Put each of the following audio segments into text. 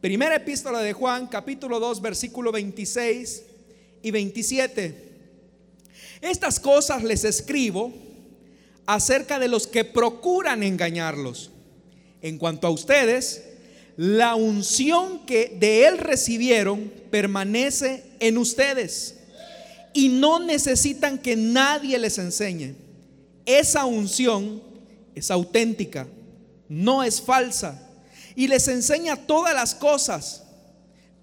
Primera epístola de Juan, capítulo 2, versículo 26 y 27. Estas cosas les escribo acerca de los que procuran engañarlos. En cuanto a ustedes, la unción que de Él recibieron permanece en ustedes y no necesitan que nadie les enseñe. Esa unción es auténtica, no es falsa y les enseña todas las cosas.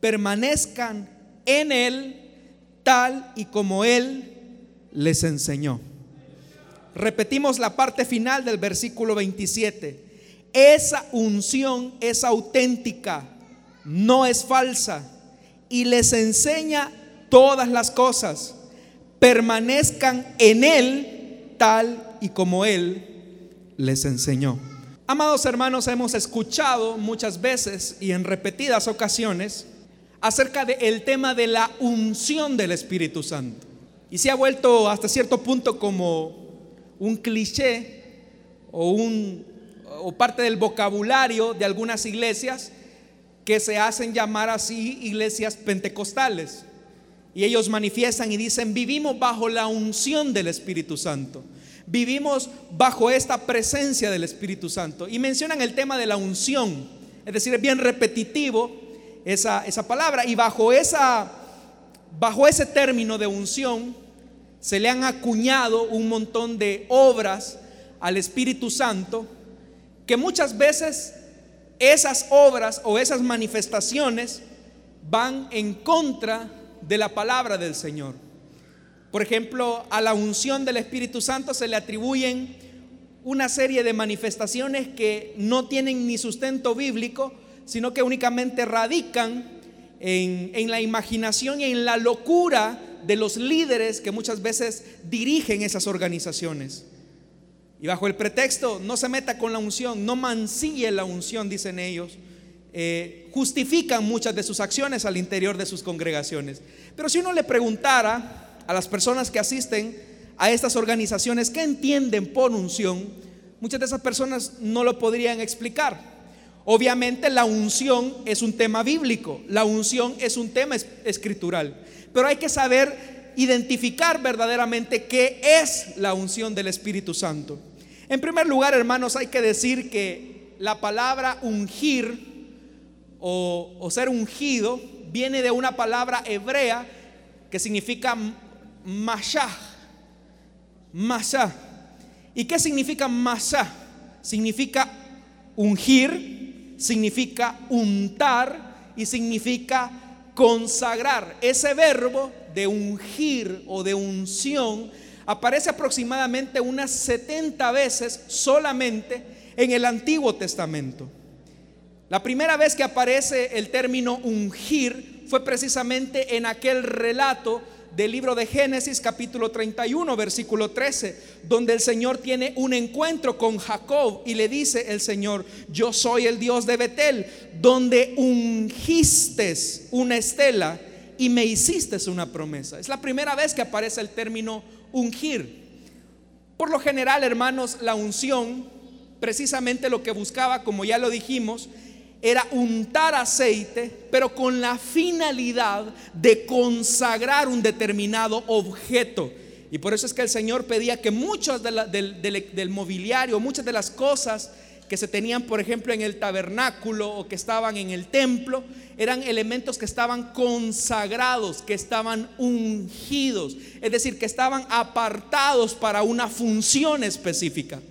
Permanezcan en Él tal y como Él les enseñó. Repetimos la parte final del versículo 27. Esa unción es auténtica, no es falsa, y les enseña todas las cosas. Permanezcan en Él tal y como Él les enseñó. Amados hermanos, hemos escuchado muchas veces y en repetidas ocasiones acerca del tema de la unción del Espíritu Santo. Y se ha vuelto hasta cierto punto como un cliché o, un, o parte del vocabulario de algunas iglesias que se hacen llamar así iglesias pentecostales. Y ellos manifiestan y dicen, vivimos bajo la unción del Espíritu Santo vivimos bajo esta presencia del Espíritu Santo. Y mencionan el tema de la unción, es decir, es bien repetitivo esa, esa palabra. Y bajo, esa, bajo ese término de unción se le han acuñado un montón de obras al Espíritu Santo que muchas veces esas obras o esas manifestaciones van en contra de la palabra del Señor. Por ejemplo, a la unción del Espíritu Santo se le atribuyen una serie de manifestaciones que no tienen ni sustento bíblico, sino que únicamente radican en, la imaginación y en la locura de los líderes que muchas veces dirigen esas organizaciones. Y bajo el pretexto, no se meta con la unción, no mancille la unción, dicen ellos, eh, justifican muchas de sus acciones al interior de sus congregaciones. Pero si uno le preguntara a las personas que asisten a estas organizaciones que entienden por unción, muchas de esas personas no lo podrían explicar. Obviamente la unción es un tema bíblico, la unción es un tema escritural, pero hay que saber identificar verdaderamente qué es la unción del Espíritu Santo. En primer lugar, hermanos, hay que decir que la palabra ungir o, ser ungido viene de una palabra hebrea que significa Mashah. Mashah. ¿Y qué significa Mashah? Significa ungir, significa untar y significa consagrar. Ese verbo de ungir o de unción aparece aproximadamente unas 70 veces solamente en el Antiguo Testamento. La primera vez que aparece el término ungir fue precisamente en aquel relato del libro de Génesis capítulo 31 versículo 13, donde el Señor tiene un encuentro con Jacob y le dice el Señor, yo soy el Dios de Betel, donde ungiste una estela y me hiciste una promesa. Es la primera vez que aparece el término ungir. Por lo general, hermanos, la unción, precisamente lo que buscaba, como ya lo dijimos, era untar aceite, pero con la finalidad de consagrar un determinado objeto. Y por eso es que el Señor pedía que muchos del, mobiliario, muchas de las cosas que se tenían, por ejemplo, en el tabernáculo o que estaban en el templo, eran elementos que estaban consagrados, que estaban ungidos, es decir, que estaban apartados para una función específica.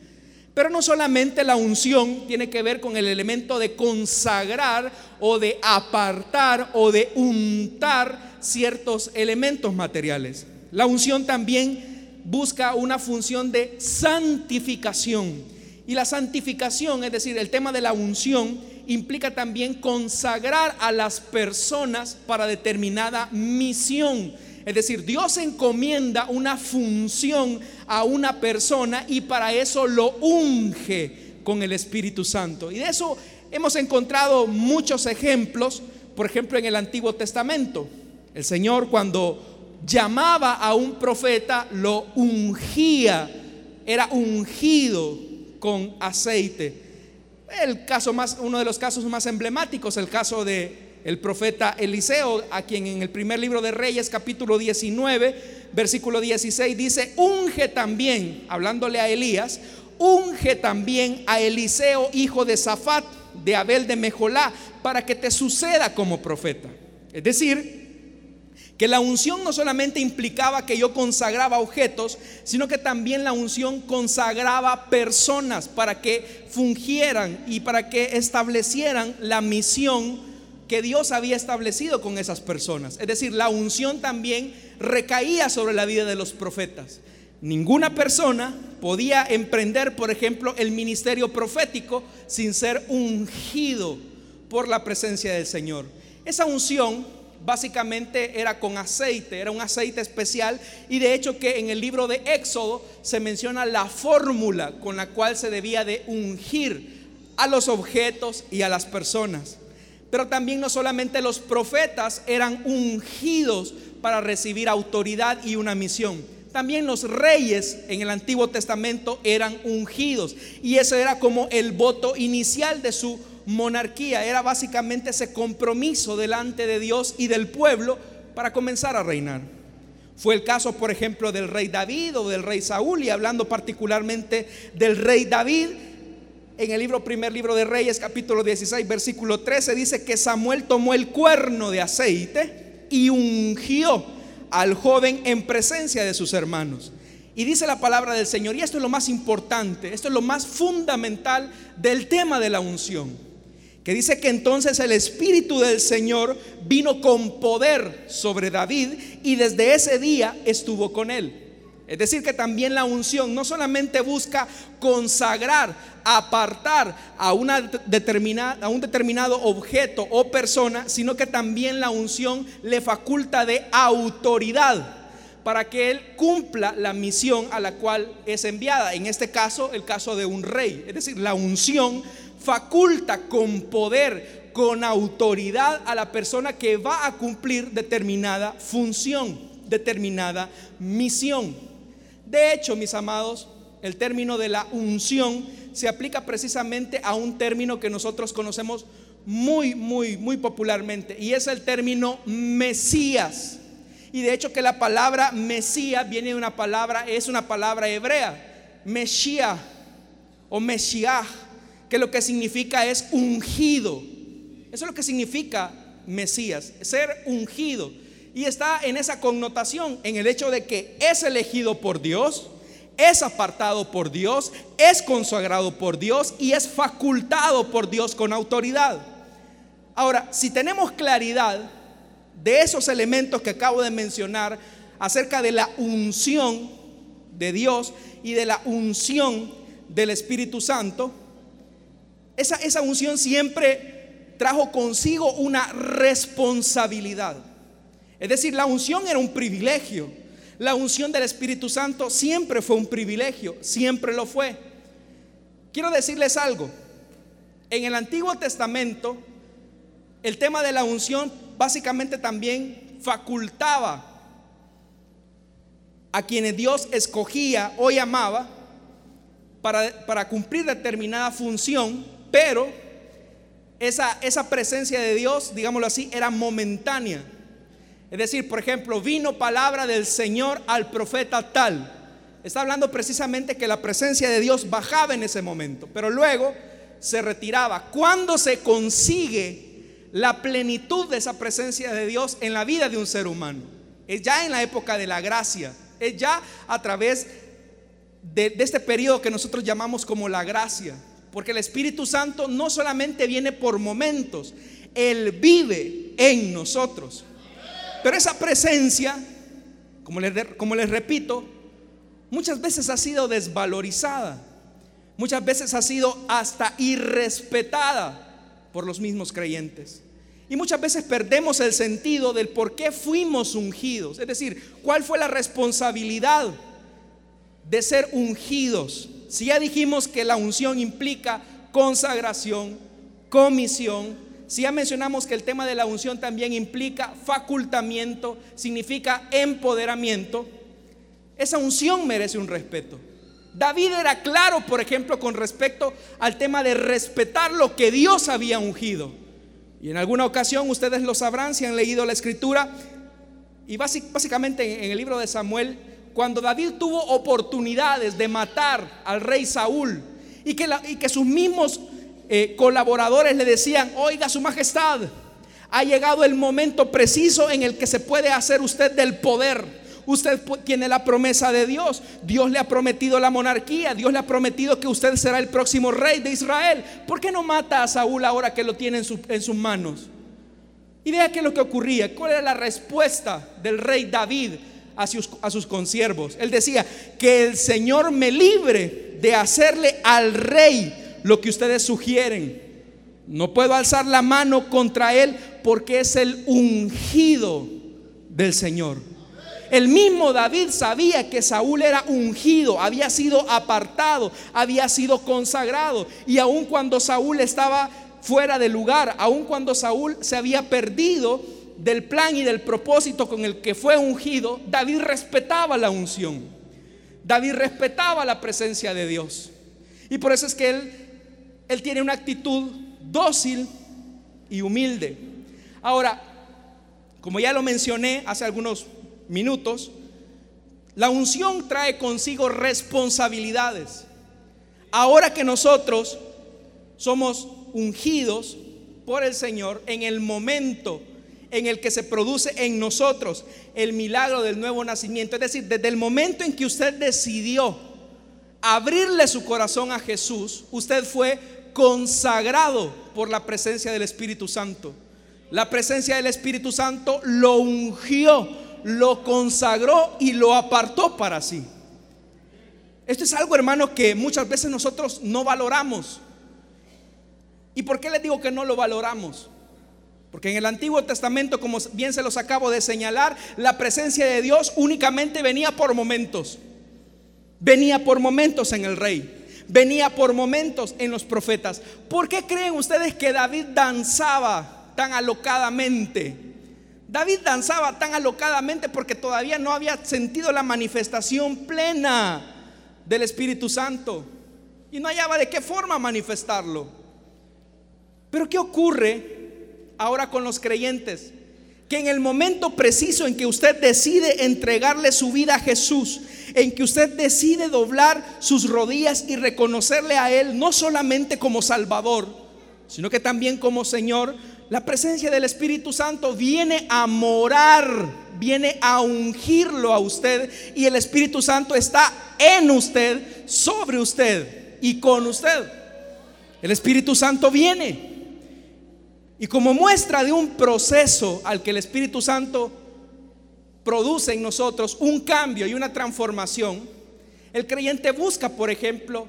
Pero no solamente la unción tiene que ver con el elemento de consagrar o de apartar o de untar ciertos elementos materiales. La unción también busca una función de santificación. Y la santificación, es decir, el tema de la unción, implica también consagrar a las personas para determinada misión. Es decir, Dios encomienda una función a una persona y para eso lo unge con el Espíritu Santo. Y de eso hemos encontrado muchos ejemplos, por ejemplo en el Antiguo Testamento. El Señor cuando llamaba a un profeta lo ungía, era ungido con aceite. El caso más, uno de los casos más emblemáticos, el caso de el profeta Eliseo, a quien en el primer libro de Reyes, capítulo 19, versículo 16, dice, unge también, hablándole a Elías, unge también a Eliseo, hijo de Safat, de Abel de Mejolá, para que te suceda como profeta. Es decir, que la unción no solamente implicaba que yo consagraba objetos, sino que también la unción consagraba personas para que fungieran y para que establecieran la misión que Dios había establecido con esas personas. Es decir, la unción también recaía sobre la vida de los profetas. Ninguna persona podía emprender, por ejemplo, el ministerio profético sin ser ungido por la presencia del Señor. Esa unción básicamente era con aceite, era un aceite especial y de hecho que en el libro de Éxodo se menciona la fórmula con la cual se debía de ungir a los objetos y a las personas. Pero también no solamente los profetas eran ungidos para recibir autoridad y una misión. También los reyes en el Antiguo Testamento eran ungidos. Y ese era como el voto inicial de su monarquía, era básicamente ese compromiso delante de Dios y del pueblo para comenzar a reinar. Fue el caso, por ejemplo, del rey David o del rey Saúl, y hablando particularmente del rey David, en el libro primer libro de Reyes, capítulo 16, versículo 13, dice que Samuel tomó el cuerno de aceite y ungió al joven en presencia de sus hermanos. Y dice la palabra del Señor, y esto es lo más importante, esto es lo más fundamental del tema de la unción que dice que entonces el Espíritu del Señor vino con poder sobre David y desde ese día estuvo con él. Es decir, que también la unción no solamente busca consagrar, apartar a, una determinada, a un determinado objeto o persona, sino que también la unción le faculta de autoridad para que él cumpla la misión a la cual es enviada. En este caso, el caso de un rey. Es decir, la unción faculta con poder, con autoridad a la persona que va a cumplir determinada función, determinada misión. De hecho, mis amados, el término de la unción se aplica precisamente a un término que nosotros conocemos muy, muy, muy popularmente, y es el término Mesías. Y de hecho que la palabra Mesías viene de una palabra, es una palabra hebrea, Mesías o Mesías que lo que significa es ungido. Eso es lo que significa Mesías, ser ungido. Y está en esa connotación, en el hecho de que es elegido por Dios, es apartado por Dios, es consagrado por Dios y es facultado por Dios con autoridad. Ahora, si tenemos claridad de esos elementos que acabo de mencionar acerca de la unción de Dios y de la unción del Espíritu Santo, esa, unción siempre trajo consigo una responsabilidad. Es decir, la unción era un privilegio. La unción del Espíritu Santo siempre fue un privilegio, siempre lo fue. Quiero decirles algo. En el Antiguo Testamento, el tema de la unción básicamente también facultaba a quienes Dios escogía o llamaba para, cumplir determinada función pero esa presencia de Dios, digámoslo así, era momentánea. Es decir, por ejemplo, vino palabra del Señor al profeta tal. Está hablando precisamente que la presencia de Dios bajaba en ese momento, pero luego se retiraba. ¿Cuándo se consigue la plenitud de esa presencia de Dios en la vida de un ser humano? Es ya en la época de la gracia, es ya a través de, este periodo que nosotros llamamos como la gracia. Porque el Espíritu Santo no solamente viene por momentos, Él vive en nosotros. Pero esa presencia, como les, repito, muchas veces ha sido desvalorizada. Muchas veces ha sido hasta irrespetada por los mismos creyentes. Y muchas veces perdemos el sentido del por qué fuimos ungidos. Es decir, cuál fue la responsabilidad de ser ungidos. Si ya dijimos que la unción implica consagración, comisión, si ya mencionamos que el tema de la unción también implica facultamiento, significa empoderamiento, esa unción merece un respeto. David era claro, por ejemplo, con respecto al tema de respetar lo que Dios había ungido. Y en alguna ocasión ustedes lo sabrán si han leído la escritura. Y básicamente en el libro de Samuel, cuando David tuvo oportunidades de matar al rey Saúl y que, sus mismos eh, colaboradores le decían, oiga su majestad, ha llegado el momento preciso en el que se puede hacer usted del poder Usted tiene la promesa de Dios. Dios le ha prometido la monarquía. Dios le ha prometido que usted será el próximo rey de Israel. ¿Por qué no mata a Saúl ahora que lo tiene en, sus manos? Y vea qué es lo que ocurría. ¿Cuál era la respuesta del rey David a sus, a sus consiervos? Él decía, que el Señor me libre de hacerle al rey lo que ustedes sugieren. No puedo alzar la mano contra él porque es el ungido del Señor. El mismo David sabía que Saúl era ungido, había sido apartado, había sido consagrado. Y aun cuando Saúl estaba fuera de lugar, aun cuando Saúl se había perdido del plan y del propósito con el que fue ungido, David respetaba la unción. David respetaba la presencia de Dios. Y por eso es que él, él tiene una actitud dócil y humilde. Ahora, como ya lo mencioné hace algunos minutos, la unción trae consigo responsabilidades. Ahora que nosotros somos ungidos por el Señor en el momento en el que se produce en nosotros el milagro del nuevo nacimiento, es decir, desde el momento en que usted decidió abrirle su corazón a Jesús, usted fue consagrado por la presencia del Espíritu Santo. La presencia del Espíritu Santo lo ungió lo consagró y lo apartó para sí. Esto es algo, hermano, que muchas veces nosotros no valoramos. ¿Y por qué les digo que no lo valoramos? Porque en el Antiguo Testamento, como bien se los acabo de señalar, la presencia de Dios únicamente venía por momentos. Venía por momentos en el rey. Venía por momentos en los profetas. ¿Por qué creen ustedes que David danzaba tan alocadamente? David danzaba tan alocadamente porque todavía no había sentido la manifestación plena del Espíritu Santo y no hallaba de qué forma manifestarlo. Pero ¿qué ocurre ahora con los creyentes? Que en el momento preciso en que usted decide entregarle su vida a Jesús, en que usted decide doblar sus rodillas y reconocerle a Él no solamente como Salvador, sino que también como Señor, la presencia del Espíritu Santo viene a morar, viene a ungirlo a usted y el Espíritu Santo está en usted, sobre usted y con usted. El Espíritu Santo viene. Y como muestra de un proceso al que el Espíritu Santo produce en nosotros un cambio y una transformación, el creyente busca, por ejemplo,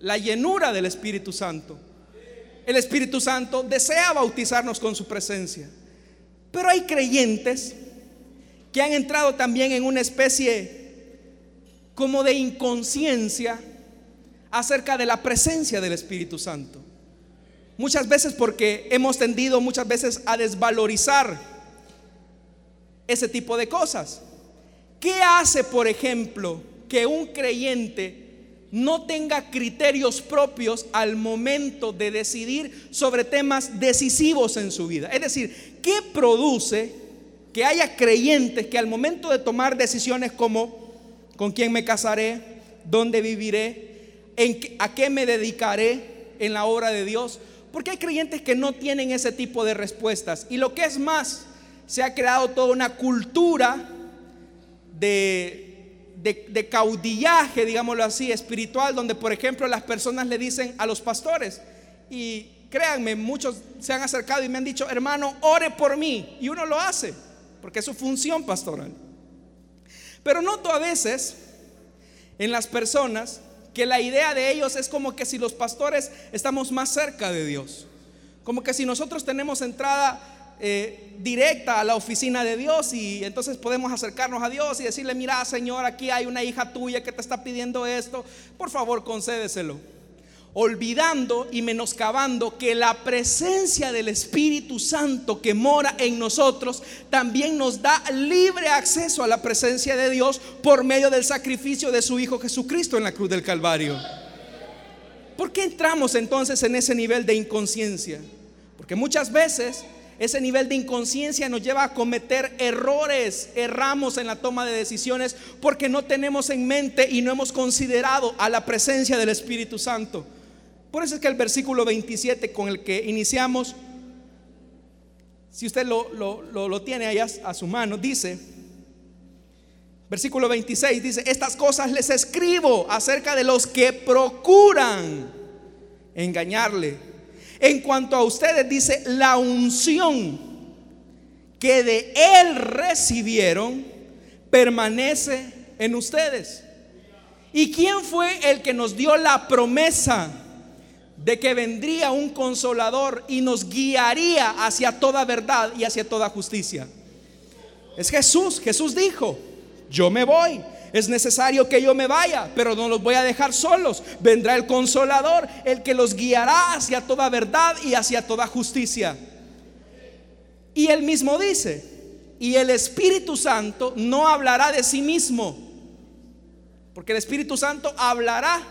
la llenura del Espíritu Santo el Espíritu Santo desea bautizarnos con su presencia. Pero hay creyentes que han entrado también en una especie como de inconsciencia acerca de la presencia del Espíritu Santo. Muchas veces porque hemos tendido muchas veces a desvalorizar ese tipo de cosas. ¿Qué hace, por ejemplo, que un creyente no tenga criterios propios al momento de decidir sobre temas decisivos en su vida. Es decir, ¿qué produce que haya creyentes que al momento de tomar decisiones como con quién me casaré, dónde viviré, en a qué me dedicaré en la obra de Dios? Porque hay creyentes que no tienen ese tipo de respuestas. Y lo que es más, se ha creado toda una cultura de de, caudillaje, digámoslo así, espiritual, donde por ejemplo las personas le dicen a los pastores, y créanme, muchos se han acercado y me han dicho, hermano, ore por mí, y uno lo hace, porque es su función pastoral. Pero noto a veces en las personas que la idea de ellos es como que si los pastores estamos más cerca de Dios, como que si nosotros tenemos entrada eh, directa a la oficina de Dios y entonces podemos acercarnos a Dios y decirle, mira Señor, aquí hay una hija tuya que te está pidiendo esto, por favor concédeselo. Olvidando y menoscabando que la presencia del Espíritu Santo que mora en nosotros también nos da libre acceso a la presencia de Dios por medio del sacrificio de su Hijo Jesucristo en la cruz del Calvario. ¿Por qué entramos entonces en ese nivel de inconsciencia? Porque muchas veces ese nivel de inconsciencia nos lleva a cometer errores, erramos en la toma de decisiones porque no tenemos en mente y no hemos considerado a la presencia del Espíritu Santo. Por eso es que el versículo 27 con el que iniciamos, si usted lo, lo, tiene allá a su mano, dice, versículo 26 dice, estas cosas les escribo acerca de los que procuran engañarle. En cuanto a ustedes dice, la unción que de él recibieron permanece en ustedes. ¿Y quién fue el que nos dio la promesa? De que vendría un consolador y nos guiaría hacia toda verdad y hacia toda justicia. Es Jesús. Jesús dijo, yo me voy. Es necesario que yo me vaya, pero no los voy a dejar solos. Vendrá el consolador, el que los guiará hacia toda verdad y hacia toda justicia. Y él mismo dice, y el Espíritu Santo no hablará de sí mismo, porque el Espíritu Santo hablará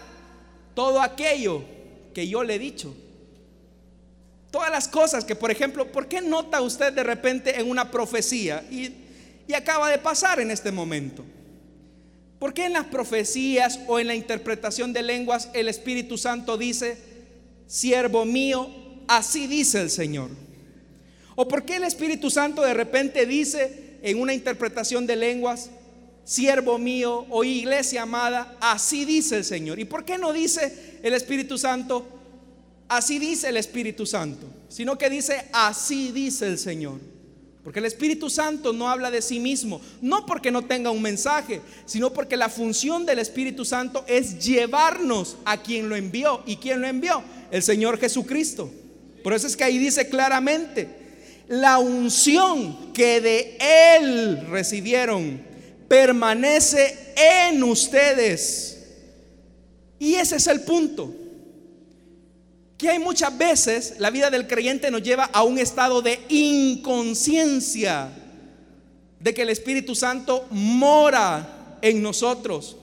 todo aquello que yo le he dicho. Todas las cosas que, por ejemplo, ¿por qué nota usted de repente en una profecía? Y, y acaba de pasar en este momento. ¿Por qué en las profecías o en la interpretación de lenguas el Espíritu Santo dice, siervo mío, así dice el Señor? ¿O por qué el Espíritu Santo de repente dice en una interpretación de lenguas, siervo mío o iglesia amada, así dice el Señor. ¿Y por qué no dice el Espíritu Santo, así dice el Espíritu Santo? Sino que dice, así dice el Señor. Porque el Espíritu Santo no habla de sí mismo, no porque no tenga un mensaje, sino porque la función del Espíritu Santo es llevarnos a quien lo envió. ¿Y quién lo envió? El Señor Jesucristo. Por eso es que ahí dice claramente, la unción que de Él recibieron permanece en ustedes. Y ese es el punto. Que hay muchas veces la vida del creyente nos lleva a un estado de inconsciencia de que el Espíritu Santo mora en nosotros.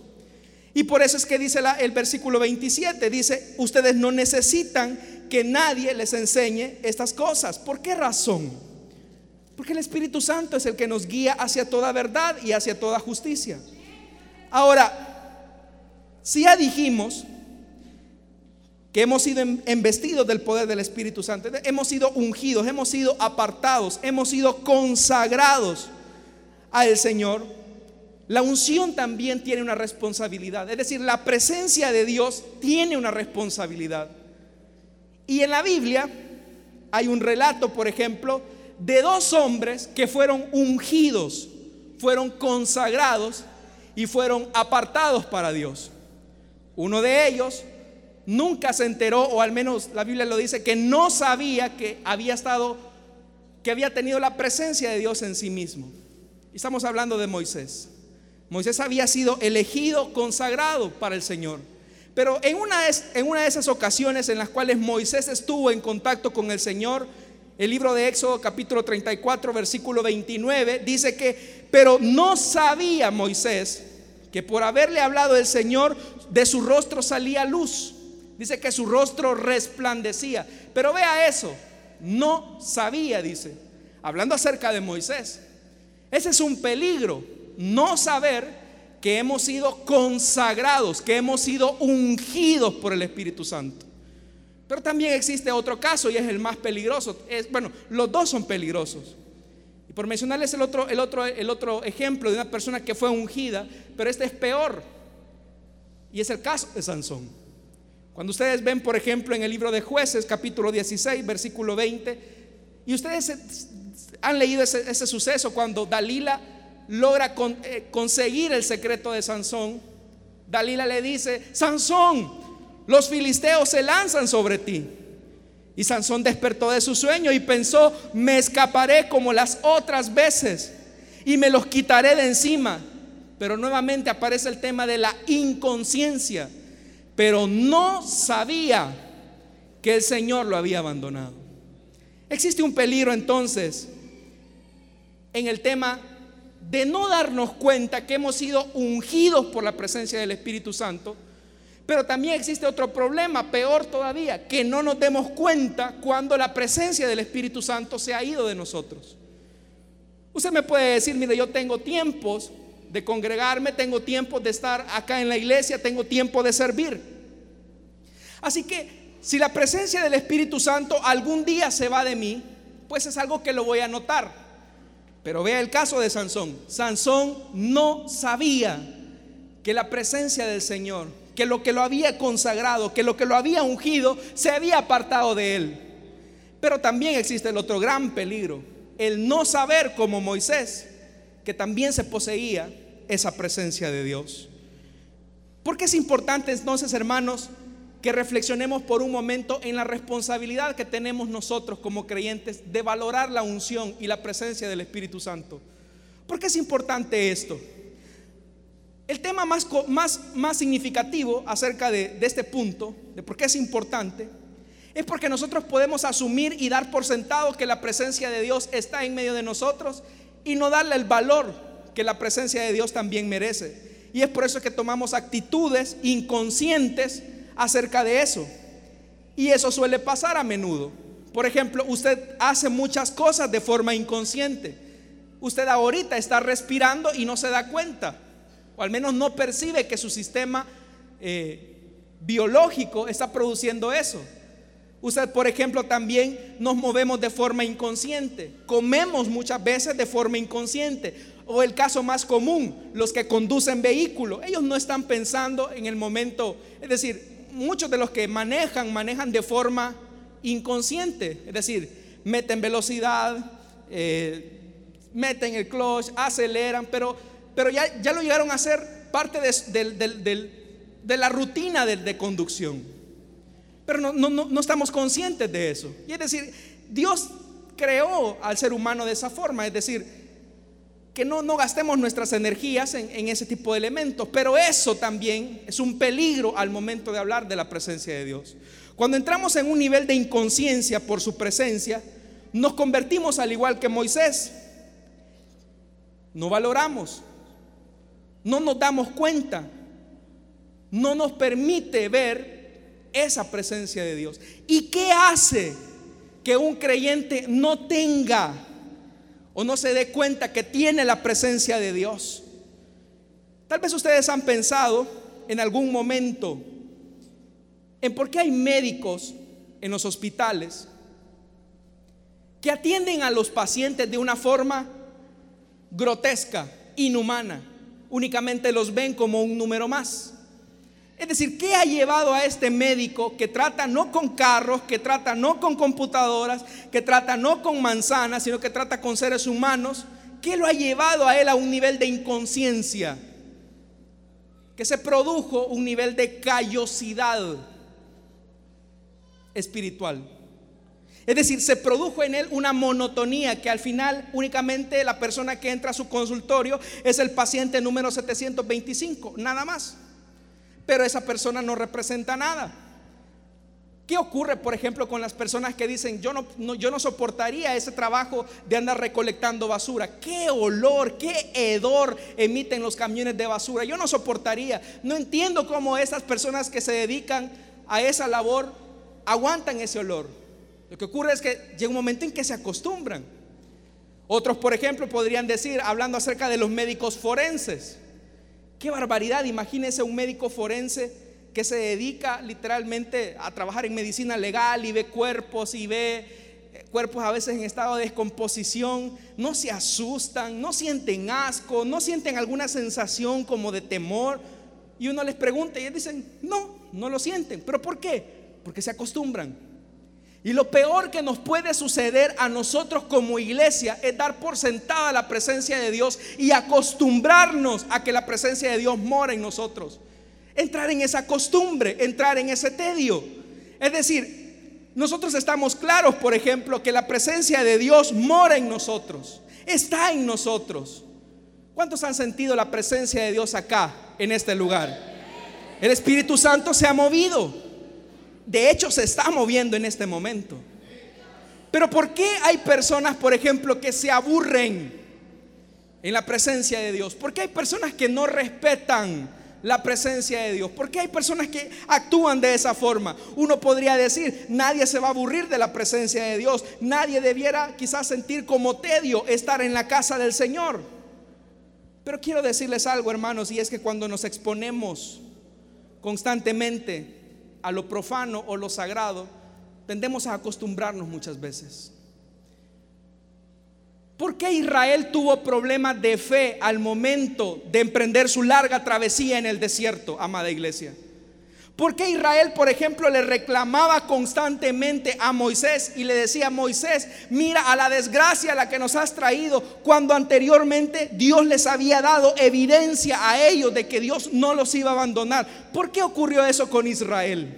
Y por eso es que dice el versículo 27, dice, ustedes no necesitan que nadie les enseñe estas cosas. ¿Por qué razón? Porque el Espíritu Santo es el que nos guía hacia toda verdad y hacia toda justicia. Ahora, si ya dijimos que hemos sido embestidos del poder del Espíritu Santo, hemos sido ungidos, hemos sido apartados, hemos sido consagrados al Señor, la unción también tiene una responsabilidad. Es decir, la presencia de Dios tiene una responsabilidad. Y en la Biblia hay un relato, por ejemplo, de dos hombres que fueron ungidos, fueron consagrados y fueron apartados para Dios. Uno de ellos nunca se enteró, o al menos la Biblia lo dice, que no sabía que había estado, que había tenido la presencia de Dios en sí mismo. Estamos hablando de Moisés. Moisés había sido elegido, consagrado para el Señor. Pero en una, en una de esas ocasiones en las cuales Moisés estuvo en contacto con el Señor, el libro de Éxodo capítulo 34 versículo 29 dice que, pero no sabía Moisés que por haberle hablado el Señor, de su rostro salía luz. Dice que su rostro resplandecía. Pero vea eso, no sabía, dice, hablando acerca de Moisés. Ese es un peligro, no saber que hemos sido consagrados, que hemos sido ungidos por el Espíritu Santo. Pero también existe otro caso y es el más peligroso. Bueno, los dos son peligrosos. Y por mencionarles el otro, el, otro, el otro ejemplo de una persona que fue ungida, pero este es peor. Y es el caso de Sansón. Cuando ustedes ven, por ejemplo, en el libro de jueces, capítulo 16, versículo 20, y ustedes han leído ese, suceso cuando Dalila logra eh, conseguir el secreto de Sansón, Dalila le dice, Sansón, los filisteos se lanzan sobre ti. Y Sansón despertó de su sueño y pensó, me escaparé como las otras veces y me los quitaré de encima. Pero nuevamente aparece el tema de la inconsciencia. pero no sabía que el Señor lo había abandonado. Existe un peligro entonces en el tema de no darnos cuenta que hemos sido ungidos por la presencia del Espíritu Santo, pero también existe otro problema, peor todavía, que no nos demos cuenta cuando la presencia del Espíritu Santo se ha ido de nosotros. Usted me puede decir, mire, yo tengo tiempos de congregarme, tengo tiempos de estar acá en la iglesia, tengo tiempo de servir. Así que si la presencia del Espíritu Santo algún día se va de mí, pues es algo que lo voy a notar. Pero vea el caso de Sansón. Sansón no sabía que la presencia del Señor, que lo que lo había consagrado, que lo que lo había ungido, se había apartado de él. Pero también existe el otro gran peligro, el no saber como Moisés, que también se poseía esa presencia de Dios. ¿Por qué es importante entonces, hermanos, que reflexionemos por un momento en la responsabilidad que tenemos nosotros como creyentes de valorar la unción y la presencia del Espíritu Santo. ¿Por qué es importante esto? El tema más, más, más significativo acerca de, de este punto, de por qué es importante, es porque nosotros podemos asumir y dar por sentado que la presencia de Dios está en medio de nosotros y no darle el valor que la presencia de Dios también merece. Y es por eso que tomamos actitudes inconscientes acerca de eso. Y eso suele pasar a menudo. Por ejemplo, usted hace muchas cosas de forma inconsciente. Usted ahorita está respirando y no se da cuenta, al menos no percibe que su sistema eh, biológico está produciendo eso. Usted, por ejemplo, también nos movemos de forma inconsciente. Comemos muchas veces de forma inconsciente. O el caso más común, los que conducen vehículos. Ellos no están pensando en el momento, es decir, muchos de los que manejan, manejan de forma inconsciente. Es decir, meten velocidad, eh, meten el clutch, aceleran, pero, pero ya, ya, lo llegaron a ser parte de, la rutina de, conducción. Pero no, no, no, estamos conscientes de eso. Y es decir, Dios creó al ser humano de esa forma. Es decir, que no, no gastemos nuestras energías en, ese tipo de elementos. Pero eso también es un peligro al momento de hablar de la presencia de Dios. Cuando entramos en un nivel de inconsciencia por su presencia, nos convertimos al igual que Moisés. No valoramos, no nos damos cuenta, no nos permite ver esa presencia de Dios. ¿Y qué hace que un creyente no tenga o no se dé cuenta que tiene la presencia de Dios. Tal vez ustedes han pensado en algún momento en por qué hay médicos en los hospitales que atienden a los pacientes de una forma grotesca, inhumana. Únicamente los ven como un número más. Es decir, ¿qué ha llevado a este médico que trata no con carros, que trata no con computadoras, que trata no con manzanas, sino que trata con seres humanos? ¿Qué lo ha llevado a él a un nivel de inconsciencia? Que se produjo un nivel de callosidad espiritual. Es decir, se produjo en él una monotonía que al final únicamente la persona que entra a su consultorio es el paciente número 725, nada más pero esa persona no representa nada. ¿Qué ocurre, por ejemplo, con las personas que dicen, yo no, yo no soportaría ese trabajo de andar recolectando basura? ¿Qué olor, qué hedor emiten los camiones de basura? Yo no soportaría. No entiendo cómo esas personas que se dedican a esa labor aguantan ese olor. Lo que ocurre es que llega un momento en que se acostumbran. Otros, por ejemplo, podrían decir, hablando acerca de los médicos forenses, Qué barbaridad, imagínese un médico forense que se dedica literalmente a trabajar en medicina legal y ve cuerpos y ve eh, cuerpos a veces en estado de descomposición, no se asustan, no sienten asco, no sienten alguna sensación como de temor. Y uno les pregunta y ellos dicen, no, no lo sienten. ¿Pero por qué? Porque se acostumbran. Y lo peor que nos puede suceder a nosotros como iglesia es dar por sentada la presencia de Dios y acostumbrarnos a que la presencia de Dios mora en nosotros. Entrar en esa costumbre, entrar en ese tedio. Es decir, nosotros estamos claros, por ejemplo, que la presencia de Dios mora en nosotros, está en nosotros. ¿Cuántos han sentido la presencia de Dios acá, en este lugar? El Espíritu Santo se ha movido. De hecho, se está moviendo en este momento. Pero ¿por qué hay personas, por ejemplo, que se aburren en la presencia de Dios? ¿Por qué hay personas que no respetan la presencia de Dios? ¿Por qué hay personas que actúan de esa forma? Uno podría decir, nadie se va a aburrir de la presencia de Dios. Nadie debiera quizás sentir como tedio estar en la casa del Señor. Pero quiero decirles algo, hermanos, y es que cuando nos exponemos constantemente a lo profano o lo sagrado, tendemos a acostumbrarnos muchas veces. ¿Por qué Israel tuvo problemas de fe al momento de emprender su larga travesía en el desierto, amada iglesia? ¿Por qué Israel, por ejemplo, le reclamaba constantemente a Moisés y le decía, Moisés, mira a la desgracia a la que nos has traído, cuando anteriormente Dios les había dado evidencia a ellos de que Dios no los iba a abandonar? ¿Por qué ocurrió eso con Israel?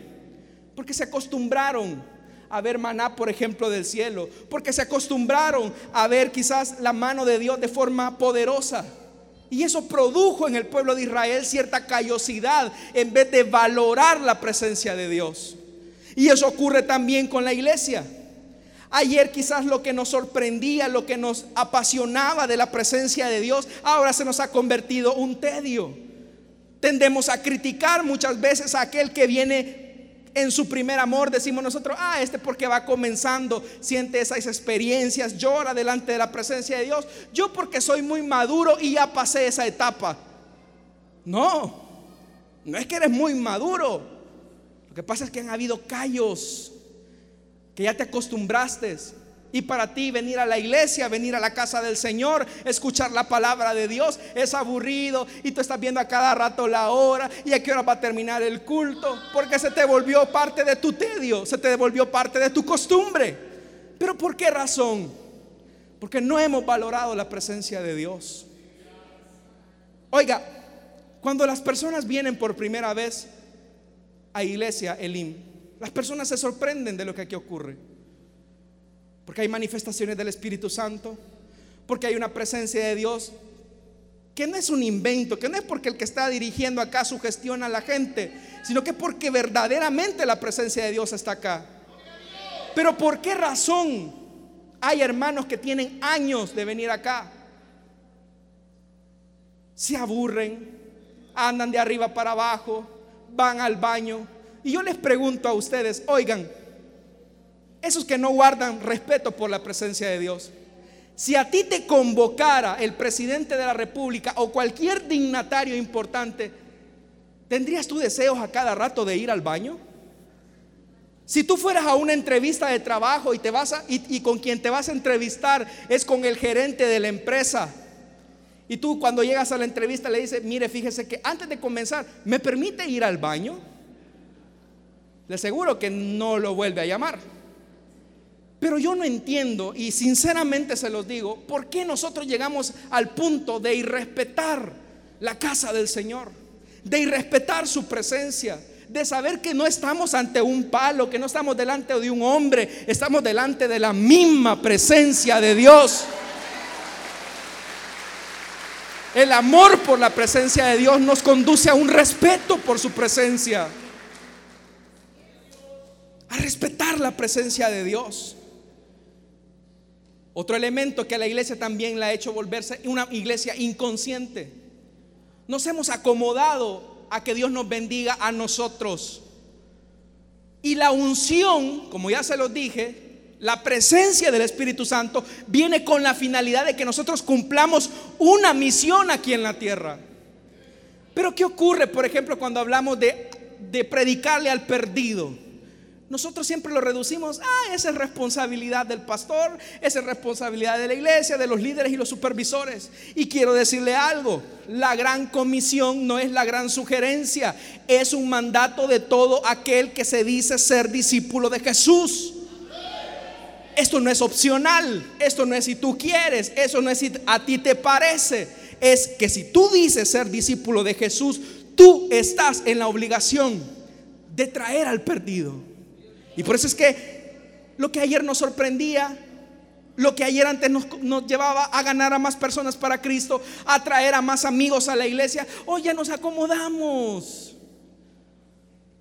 Porque se acostumbraron a ver maná, por ejemplo, del cielo, porque se acostumbraron a ver quizás la mano de Dios de forma poderosa. Y eso produjo en el pueblo de Israel cierta callosidad en vez de valorar la presencia de Dios. Y eso ocurre también con la iglesia. Ayer quizás lo que nos sorprendía, lo que nos apasionaba de la presencia de Dios, ahora se nos ha convertido un tedio. Tendemos a criticar muchas veces a aquel que viene en su primer amor, decimos nosotros, ah, este porque va comenzando, siente esas experiencias, llora delante de la presencia de Dios. Yo porque soy muy maduro y ya pasé esa etapa. No, no es que eres muy maduro. Lo que pasa es que han habido callos que ya te acostumbraste y para ti venir a la iglesia, venir a la casa del Señor, escuchar la palabra de Dios es aburrido y tú estás viendo a cada rato la hora y a qué hora va a terminar el culto, porque se te volvió parte de tu tedio, se te volvió parte de tu costumbre. Pero ¿por qué razón? Porque no hemos valorado la presencia de Dios. Oiga, cuando las personas vienen por primera vez a iglesia Elim, las personas se sorprenden de lo que aquí ocurre. Porque hay manifestaciones del Espíritu Santo. Porque hay una presencia de Dios que no es un invento, que no es porque el que está dirigiendo acá sugestiona a la gente, sino que porque verdaderamente la presencia de Dios está acá. Pero ¿por qué razón hay hermanos que tienen años de venir acá? Se aburren, andan de arriba para abajo, van al baño. Y yo les pregunto a ustedes, oigan, esos que no guardan respeto por la presencia de Dios. Si a ti te convocara el presidente de la República o cualquier dignatario importante, ¿tendrías tú deseos a cada rato de ir al baño? Si tú fueras a una entrevista de trabajo y te vas y, con quien te vas a entrevistar es con el gerente de la empresa. Y tú cuando llegas a la entrevista le dices, mire, fíjese que antes de comenzar, ¿me permite ir al baño? Le aseguro que no lo vuelve a llamar. Pero yo no entiendo, y sinceramente se los digo, por qué nosotros llegamos al punto de irrespetar la casa del Señor, de irrespetar su presencia, de saber que no estamos ante un palo, que no estamos delante de un hombre, estamos delante de la misma presencia de Dios. El amor por la presencia de Dios nos conduce a un respeto por su presencia. A respetar la presencia de Dios. Otro elemento que a la iglesia también la ha hecho volverse una iglesia inconsciente. Nos hemos acomodado a que Dios nos bendiga a nosotros. Y la unción, como ya se los dije, la presencia del Espíritu Santo viene con la finalidad de que nosotros cumplamos una misión aquí en la tierra. Pero ¿qué ocurre, por ejemplo, cuando hablamos de, de predicarle al perdido? Nosotros siempre lo reducimos, ah, esa es responsabilidad del pastor, esa es responsabilidad de la iglesia, de los líderes y los supervisores. Y quiero decirle algo, la gran comisión no es la gran sugerencia, es un mandato de todo aquel que se dice ser discípulo de Jesús. Esto no es opcional, esto no es si tú quieres, eso no es si a ti te parece, es que si tú dices ser discípulo de Jesús, tú estás en la obligación de traer al perdido. Y por eso es que lo que ayer nos sorprendía, lo que ayer antes nos, llevaba a ganar a más personas para Cristo, a traer a más amigos a la iglesia, hoy ya nos acomodamos.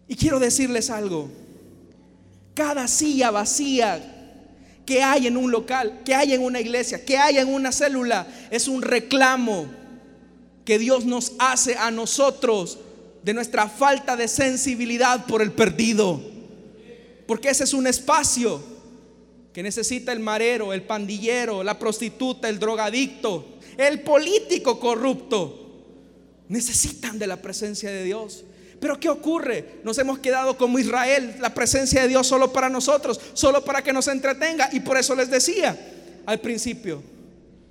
Y quiero decirles algo. Cada silla vacía que hay en un local, que hay en una iglesia, que hay en una célula, es un reclamo que Dios nos hace a nosotros de nuestra falta de sensibilidad por el perdido. Porque ese es un espacio que necesita el marero, el pandillero, la prostituta, el drogadicto, el político corrupto. Necesitan de la presencia de Dios. Pero ¿qué ocurre? Nos hemos quedado como Israel, la presencia de Dios solo para nosotros, solo para que nos entretenga. Y por eso les decía al principio,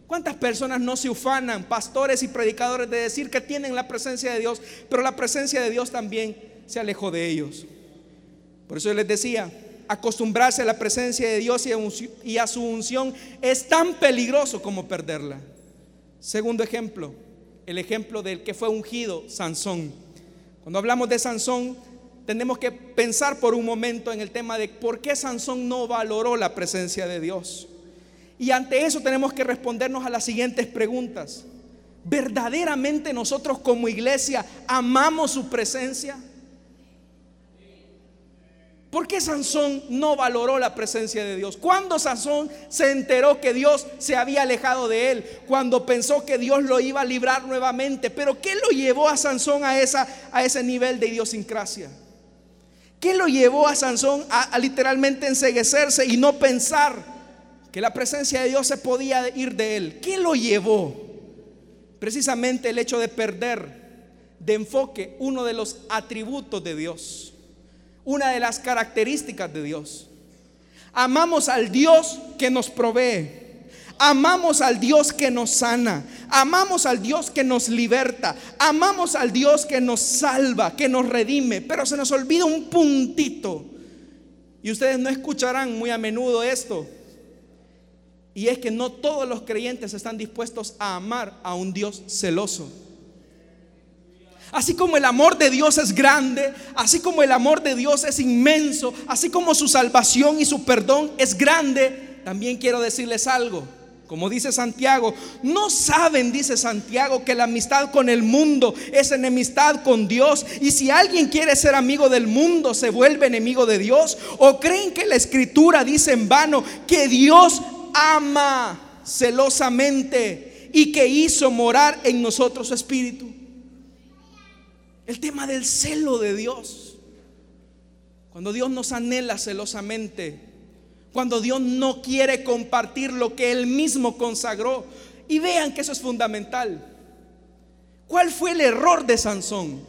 ¿cuántas personas no se ufanan, pastores y predicadores, de decir que tienen la presencia de Dios, pero la presencia de Dios también se alejó de ellos? Por eso les decía, acostumbrarse a la presencia de Dios y a su unción es tan peligroso como perderla. Segundo ejemplo, el ejemplo del que fue ungido, Sansón. Cuando hablamos de Sansón, tenemos que pensar por un momento en el tema de por qué Sansón no valoró la presencia de Dios. Y ante eso tenemos que respondernos a las siguientes preguntas. ¿Verdaderamente nosotros como iglesia amamos su presencia? ¿Por qué Sansón no valoró la presencia de Dios? Cuando Sansón se enteró que Dios se había alejado de él, cuando pensó que Dios lo iba a librar nuevamente, pero ¿qué lo llevó a Sansón a, esa, a ese nivel de idiosincrasia? ¿Qué lo llevó a Sansón a, a literalmente enseguecerse y no pensar que la presencia de Dios se podía ir de él? ¿Qué lo llevó? Precisamente el hecho de perder de enfoque uno de los atributos de Dios una de las características de Dios. Amamos al Dios que nos provee. Amamos al Dios que nos sana. Amamos al Dios que nos liberta. Amamos al Dios que nos salva, que nos redime. Pero se nos olvida un puntito. Y ustedes no escucharán muy a menudo esto. Y es que no todos los creyentes están dispuestos a amar a un Dios celoso. Así como el amor de Dios es grande, así como el amor de Dios es inmenso, así como su salvación y su perdón es grande, también quiero decirles algo. Como dice Santiago, no saben, dice Santiago, que la amistad con el mundo es enemistad con Dios. Y si alguien quiere ser amigo del mundo, se vuelve enemigo de Dios. O creen que la escritura dice en vano que Dios ama celosamente y que hizo morar en nosotros su espíritu. El tema del celo de Dios. Cuando Dios nos anhela celosamente. Cuando Dios no quiere compartir lo que Él mismo consagró. Y vean que eso es fundamental. ¿Cuál fue el error de Sansón?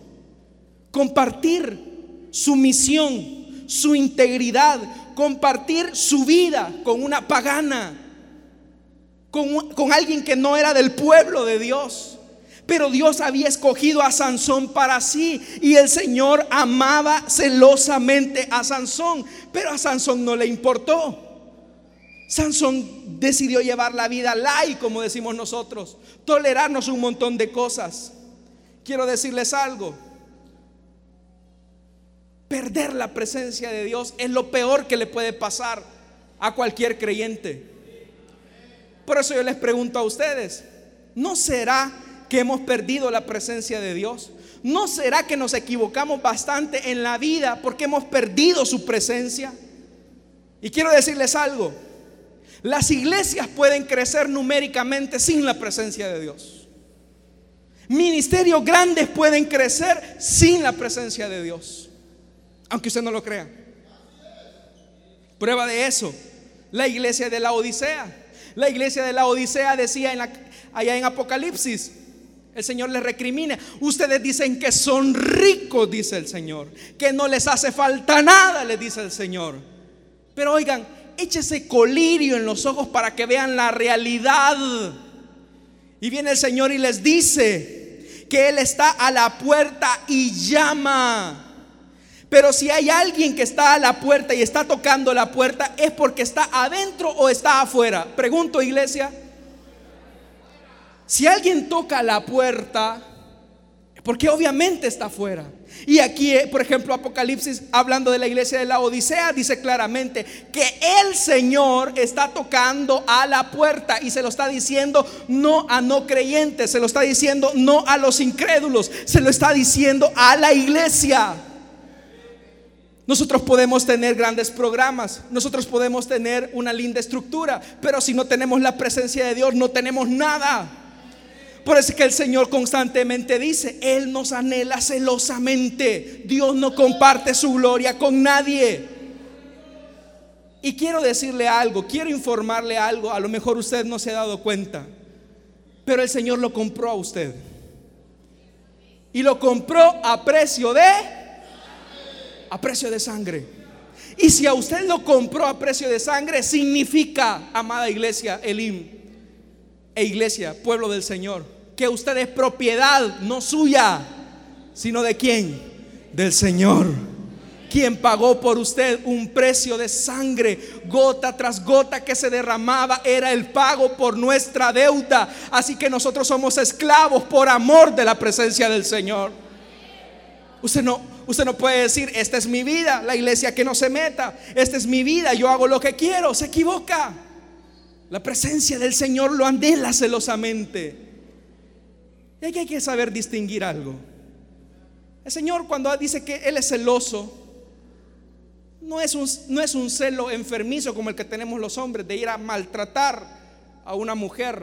Compartir su misión, su integridad, compartir su vida con una pagana, con, con alguien que no era del pueblo de Dios. Pero Dios había escogido a Sansón para sí y el Señor amaba celosamente a Sansón, pero a Sansón no le importó. Sansón decidió llevar la vida light, como decimos nosotros, tolerarnos un montón de cosas. Quiero decirles algo. Perder la presencia de Dios es lo peor que le puede pasar a cualquier creyente. Por eso yo les pregunto a ustedes, ¿no será que hemos perdido la presencia de Dios? ¿No será que nos equivocamos bastante en la vida porque hemos perdido su presencia? Y quiero decirles algo, las iglesias pueden crecer numéricamente sin la presencia de Dios. Ministerios grandes pueden crecer sin la presencia de Dios, aunque usted no lo crea. Prueba de eso, la iglesia de la Odisea. La iglesia de la Odisea decía en la, allá en Apocalipsis, el Señor les recrimina. Ustedes dicen que son ricos, dice el Señor. Que no les hace falta nada, les dice el Señor. Pero oigan, échese colirio en los ojos para que vean la realidad. Y viene el Señor y les dice que Él está a la puerta y llama. Pero si hay alguien que está a la puerta y está tocando la puerta, es porque está adentro o está afuera. Pregunto, iglesia. Si alguien toca la puerta, porque obviamente está afuera. Y aquí, eh, por ejemplo, Apocalipsis, hablando de la iglesia de la Odisea, dice claramente que el Señor está tocando a la puerta y se lo está diciendo no a no creyentes, se lo está diciendo no a los incrédulos, se lo está diciendo a la iglesia. Nosotros podemos tener grandes programas, nosotros podemos tener una linda estructura, pero si no tenemos la presencia de Dios, no tenemos nada. Por eso es que el Señor constantemente dice, Él nos anhela celosamente. Dios no comparte su gloria con nadie. Y quiero decirle algo, quiero informarle algo, a lo mejor usted no se ha dado cuenta, pero el Señor lo compró a usted. Y lo compró a precio de a precio de sangre. Y si a usted lo compró a precio de sangre, significa, amada iglesia, Elim, e iglesia, pueblo del Señor, que usted es propiedad no suya, sino de quién? Del Señor. Quien pagó por usted un precio de sangre, gota tras gota que se derramaba, era el pago por nuestra deuda. Así que nosotros somos esclavos por amor de la presencia del Señor. Usted no, Usted no puede decir, esta es mi vida, la iglesia que no se meta, esta es mi vida, yo hago lo que quiero, se equivoca. La presencia del Señor lo anhela celosamente. Y aquí hay que saber distinguir algo. El Señor cuando dice que Él es celoso, no es, un, no es un celo enfermizo como el que tenemos los hombres, de ir a maltratar a una mujer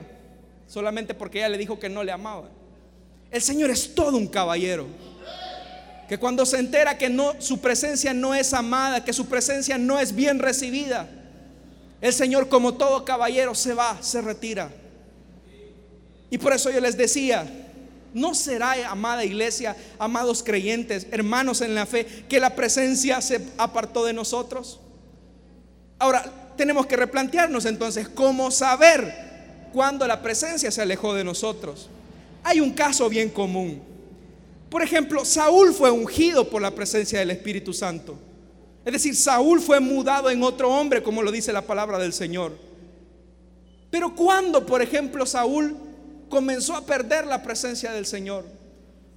solamente porque ella le dijo que no le amaba. El Señor es todo un caballero que cuando se entera que no, su presencia no es amada, que su presencia no es bien recibida, el Señor como todo caballero se va, se retira. Y por eso yo les decía, no será, amada iglesia, amados creyentes, hermanos en la fe, que la presencia se apartó de nosotros. Ahora, tenemos que replantearnos entonces cómo saber cuándo la presencia se alejó de nosotros. Hay un caso bien común. Por ejemplo, Saúl fue ungido por la presencia del Espíritu Santo. Es decir, Saúl fue mudado en otro hombre, como lo dice la palabra del Señor. Pero cuando, por ejemplo, Saúl comenzó a perder la presencia del Señor,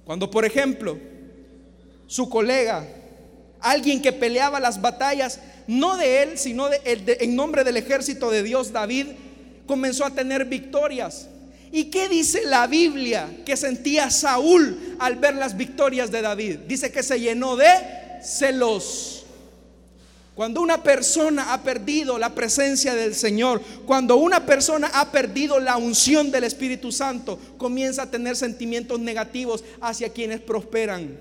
cuando, por ejemplo, su colega, alguien que peleaba las batallas, no de él, sino de, en nombre del ejército de Dios, David, comenzó a tener victorias. ¿Y qué dice la Biblia que sentía Saúl al ver las victorias de David? Dice que se llenó de celos. Cuando una persona ha perdido la presencia del Señor, cuando una persona ha perdido la unción del Espíritu Santo, comienza a tener sentimientos negativos hacia quienes prosperan.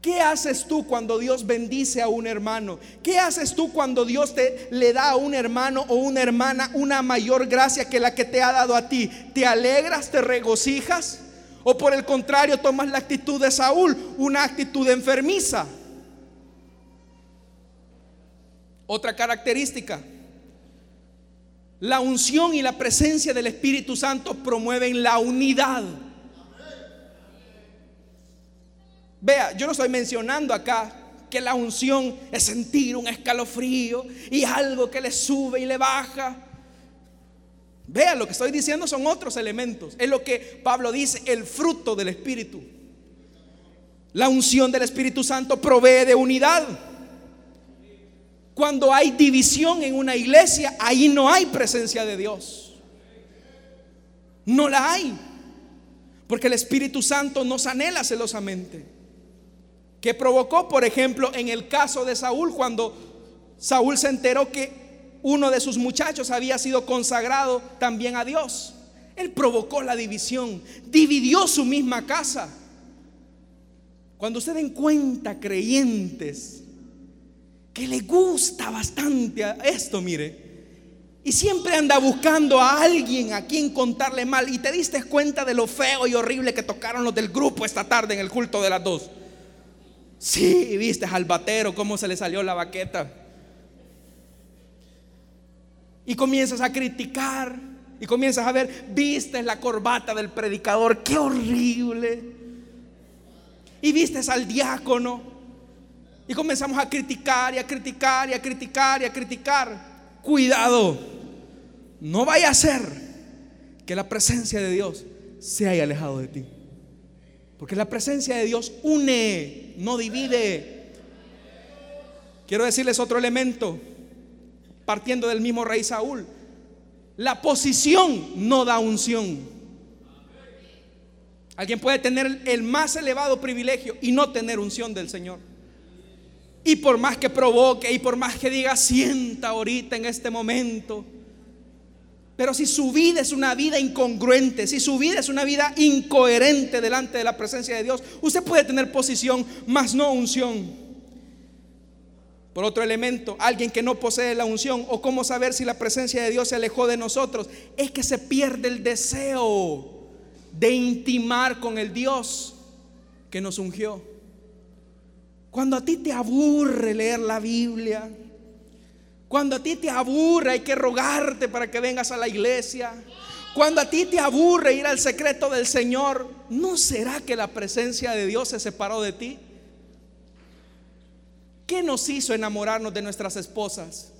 ¿Qué haces tú cuando Dios bendice a un hermano? ¿Qué haces tú cuando Dios te le da a un hermano o una hermana una mayor gracia que la que te ha dado a ti? ¿Te alegras, te regocijas? ¿O por el contrario tomas la actitud de Saúl, una actitud enfermiza? Otra característica. La unción y la presencia del Espíritu Santo promueven la unidad. Vea, yo no estoy mencionando acá que la unción es sentir un escalofrío y algo que le sube y le baja. Vea, lo que estoy diciendo son otros elementos. Es lo que Pablo dice, el fruto del Espíritu. La unción del Espíritu Santo provee de unidad. Cuando hay división en una iglesia, ahí no hay presencia de Dios. No la hay. Porque el Espíritu Santo nos anhela celosamente que provocó, por ejemplo, en el caso de Saúl, cuando Saúl se enteró que uno de sus muchachos había sido consagrado también a Dios. Él provocó la división, dividió su misma casa. Cuando usted encuentra creyentes que le gusta bastante a esto, mire, y siempre anda buscando a alguien a quien contarle mal, y te diste cuenta de lo feo y horrible que tocaron los del grupo esta tarde en el culto de las dos. Sí, viste al batero cómo se le salió la baqueta. Y comienzas a criticar y comienzas a ver, viste la corbata del predicador, qué horrible. Y viste al diácono. Y comenzamos a criticar y a criticar y a criticar y a criticar. Cuidado, no vaya a ser que la presencia de Dios se haya alejado de ti. Porque la presencia de Dios une, no divide. Quiero decirles otro elemento, partiendo del mismo rey Saúl. La posición no da unción. Alguien puede tener el más elevado privilegio y no tener unción del Señor. Y por más que provoque y por más que diga, sienta ahorita en este momento. Pero si su vida es una vida incongruente, si su vida es una vida incoherente delante de la presencia de Dios, usted puede tener posición, mas no unción. Por otro elemento, alguien que no posee la unción o cómo saber si la presencia de Dios se alejó de nosotros, es que se pierde el deseo de intimar con el Dios que nos ungió. Cuando a ti te aburre leer la Biblia, cuando a ti te aburre hay que rogarte para que vengas a la iglesia, cuando a ti te aburre ir al secreto del Señor, ¿no será que la presencia de Dios se separó de ti? ¿Qué nos hizo enamorarnos de nuestras esposas?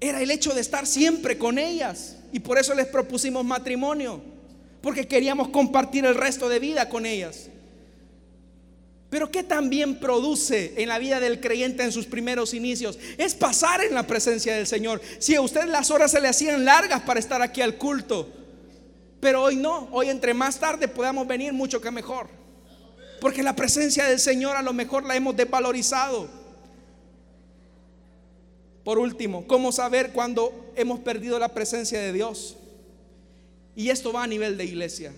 Era el hecho de estar siempre con ellas. Y por eso les propusimos matrimonio. Porque queríamos compartir el resto de vida con ellas. Pero ¿qué también produce en la vida del creyente en sus primeros inicios? Es pasar en la presencia del Señor. Si a usted las horas se le hacían largas para estar aquí al culto, pero hoy no, hoy entre más tarde podamos venir mucho que mejor. Porque la presencia del Señor a lo mejor la hemos desvalorizado. Por último, ¿cómo saber cuando hemos perdido la presencia de Dios? Y esto va a nivel de iglesia.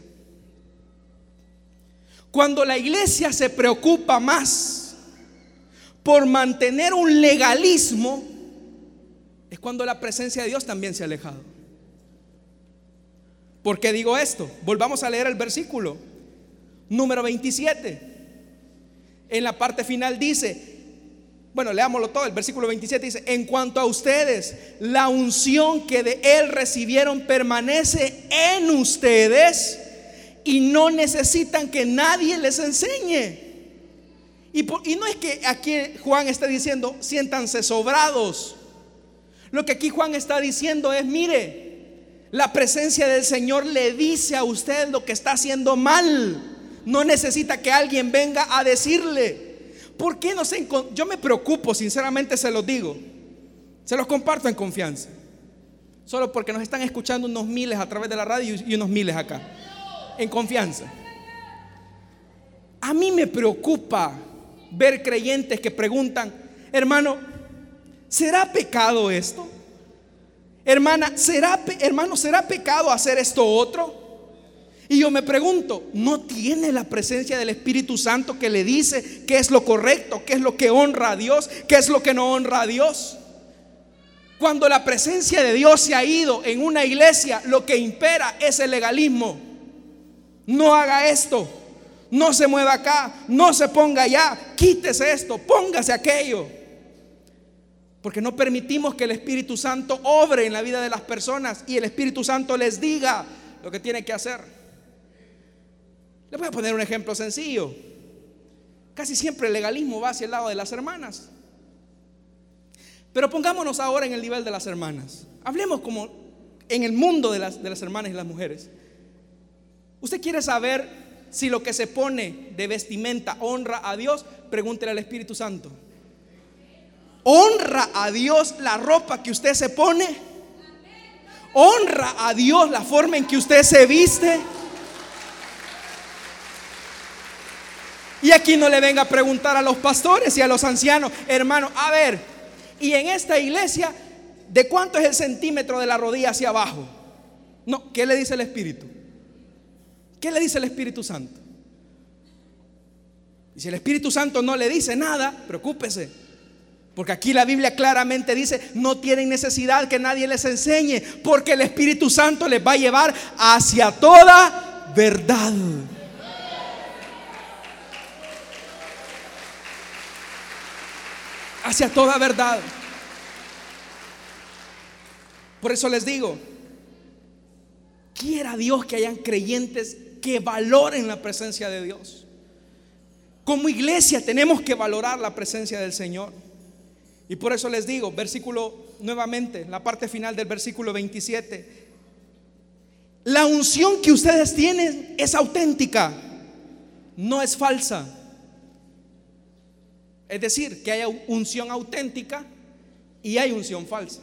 Cuando la iglesia se preocupa más por mantener un legalismo, es cuando la presencia de Dios también se ha alejado. ¿Por qué digo esto? Volvamos a leer el versículo. Número 27. En la parte final dice, bueno, leámoslo todo, el versículo 27 dice, en cuanto a ustedes, la unción que de Él recibieron permanece en ustedes y no necesitan que nadie les enseñe. Y, no es que aquí Juan está diciendo, siéntanse sobrados. Lo que aquí Juan está diciendo es, mire, la presencia del Señor le dice a usted lo que está haciendo mal. No necesita que alguien venga a decirle. ¿Por qué no se Yo me preocupo, sinceramente se los digo. Se los comparto en confianza. Solo porque nos están escuchando unos miles a través de la radio y unos miles acá. En confianza. A mí me preocupa ver creyentes que preguntan, hermano, ¿será pecado esto? Hermana, ¿será, hermano, ¿será pecado hacer esto otro? Y yo me pregunto, ¿no tiene la presencia del Espíritu Santo que le dice qué es lo correcto, qué es lo que honra a Dios, qué es lo que no honra a Dios? Cuando la presencia de Dios se ha ido en una iglesia, lo que impera es el legalismo. No haga esto, no se mueva acá, no se ponga allá, quítese esto, póngase aquello. Porque no permitimos que el Espíritu Santo obre en la vida de las personas y el Espíritu Santo les diga lo que tiene que hacer. Le voy a poner un ejemplo sencillo. Casi siempre el legalismo va hacia el lado de las hermanas. Pero pongámonos ahora en el nivel de las hermanas. Hablemos como en el mundo de las, de las hermanas y las mujeres. ¿Usted quiere saber si lo que se pone de vestimenta honra a Dios? Pregúntele al Espíritu Santo. ¿Honra a Dios la ropa que usted se pone? ¿Honra a Dios la forma en que usted se viste? Y aquí no le venga a preguntar a los pastores y a los ancianos, hermano, a ver, y en esta iglesia, ¿de cuánto es el centímetro de la rodilla hacia abajo? No, ¿qué le dice el Espíritu? ¿Qué le dice el Espíritu Santo? Y si el Espíritu Santo no le dice nada, preocúpese. Porque aquí la Biblia claramente dice, no tienen necesidad que nadie les enseñe, porque el Espíritu Santo les va a llevar hacia toda verdad. hacia toda verdad. Por eso les digo, quiera Dios que hayan creyentes que valoren la presencia de Dios. Como iglesia tenemos que valorar la presencia del Señor. Y por eso les digo, versículo nuevamente, la parte final del versículo 27. La unción que ustedes tienen es auténtica, no es falsa. Es decir, que hay unción auténtica y hay unción falsa.